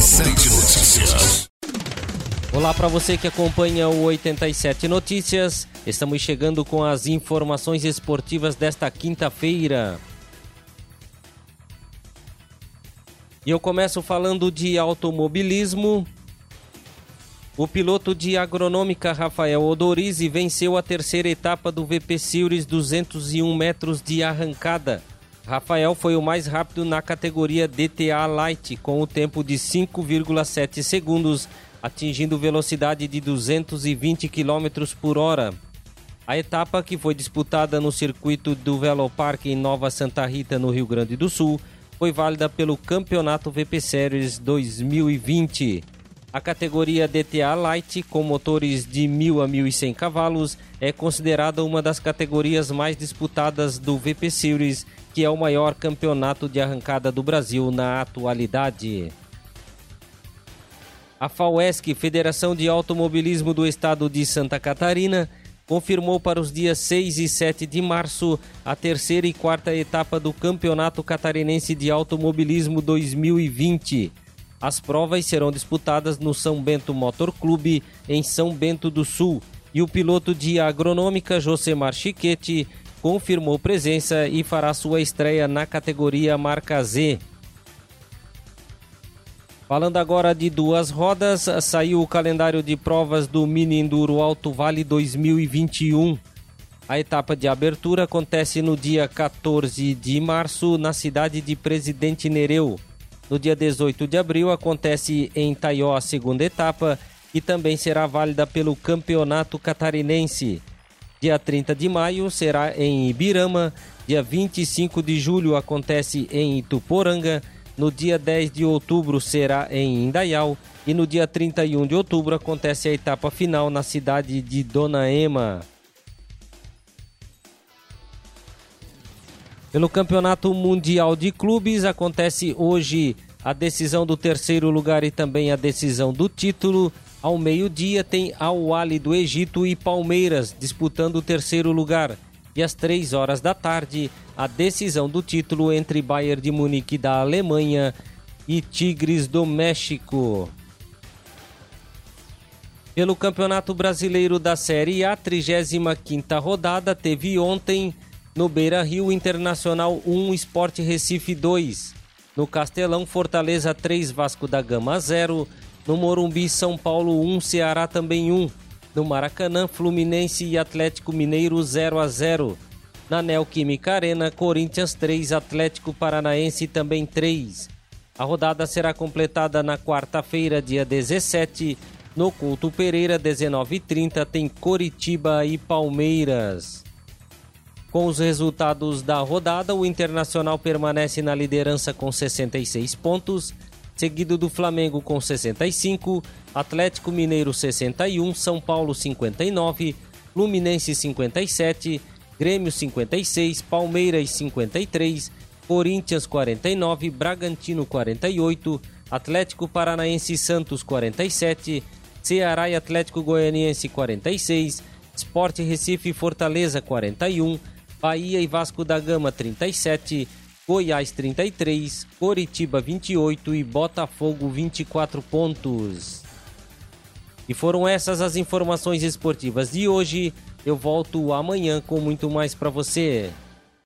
87 Notícias. Olá para você que acompanha o 87 Notícias. Estamos chegando com as informações esportivas desta quinta-feira. E eu começo falando de automobilismo. O piloto de agronômica Rafael Odorizzi venceu a terceira etapa do VP Series 201 metros de arrancada. Rafael foi o mais rápido na categoria DTA Light, com o tempo de 5,7 segundos, atingindo velocidade de 220 km por hora. A etapa, que foi disputada no circuito do Velopark em Nova Santa Rita, no Rio Grande do Sul, foi válida pelo Campeonato VP Series 2020. A categoria DTA Light, com motores de 1.000 a 1.100 cavalos, é considerada uma das categorias mais disputadas do VP Series, que é o maior campeonato de arrancada do Brasil na atualidade. A FAUESC, Federação de Automobilismo do Estado de Santa Catarina, confirmou para os dias 6 e 7 de março a terceira e quarta etapa do Campeonato Catarinense de Automobilismo 2020. As provas serão disputadas no São Bento Motor Clube, em São Bento do Sul, e o piloto de agronômica Josemar Chiquete confirmou presença e fará sua estreia na categoria Marca Z. Falando agora de duas rodas, saiu o calendário de provas do Mini Enduro Alto Vale 2021. A etapa de abertura acontece no dia 14 de março na cidade de Presidente Nereu. No dia 18 de abril acontece em Taió a segunda etapa e também será válida pelo Campeonato Catarinense. Dia 30 de maio será em Ibirama, dia 25 de julho acontece em Ituporanga, no dia 10 de outubro será em Indaial e no dia 31 de outubro acontece a etapa final na cidade de Dona Ema. Pelo Campeonato Mundial de Clubes acontece hoje a decisão do terceiro lugar e também a decisão do título. Ao meio-dia tem Al Ali do Egito e Palmeiras disputando o terceiro lugar. E às três horas da tarde, a decisão do título entre Bayern de Munique da Alemanha e Tigres do México. Pelo Campeonato Brasileiro da Série A, 35ª rodada, teve ontem no Beira Rio Internacional 1, Esporte Recife 2. No Castelão, Fortaleza 3, Vasco da Gama 0. No Morumbi, São Paulo 1, Ceará também 1. No Maracanã, Fluminense e Atlético Mineiro 0 a 0. Na Neoquímica Arena, Corinthians 3, Atlético Paranaense também 3. A rodada será completada na quarta-feira, dia 17. No Culto Pereira, 19h30, tem Coritiba e Palmeiras. Com os resultados da rodada, o Internacional permanece na liderança com 66 pontos, seguido do Flamengo com 65, Atlético Mineiro 61, São Paulo 59, Fluminense 57, Grêmio 56, Palmeiras 53, Corinthians 49, Bragantino 48, Atlético Paranaense Santos 47, Ceará e Atlético Goianiense 46, Sport Recife Fortaleza 41, Bahia e Vasco da Gama 37, Goiás 33, Coritiba 28 e Botafogo 24 pontos. E foram essas as informações esportivas de hoje. Eu volto amanhã com muito mais para você.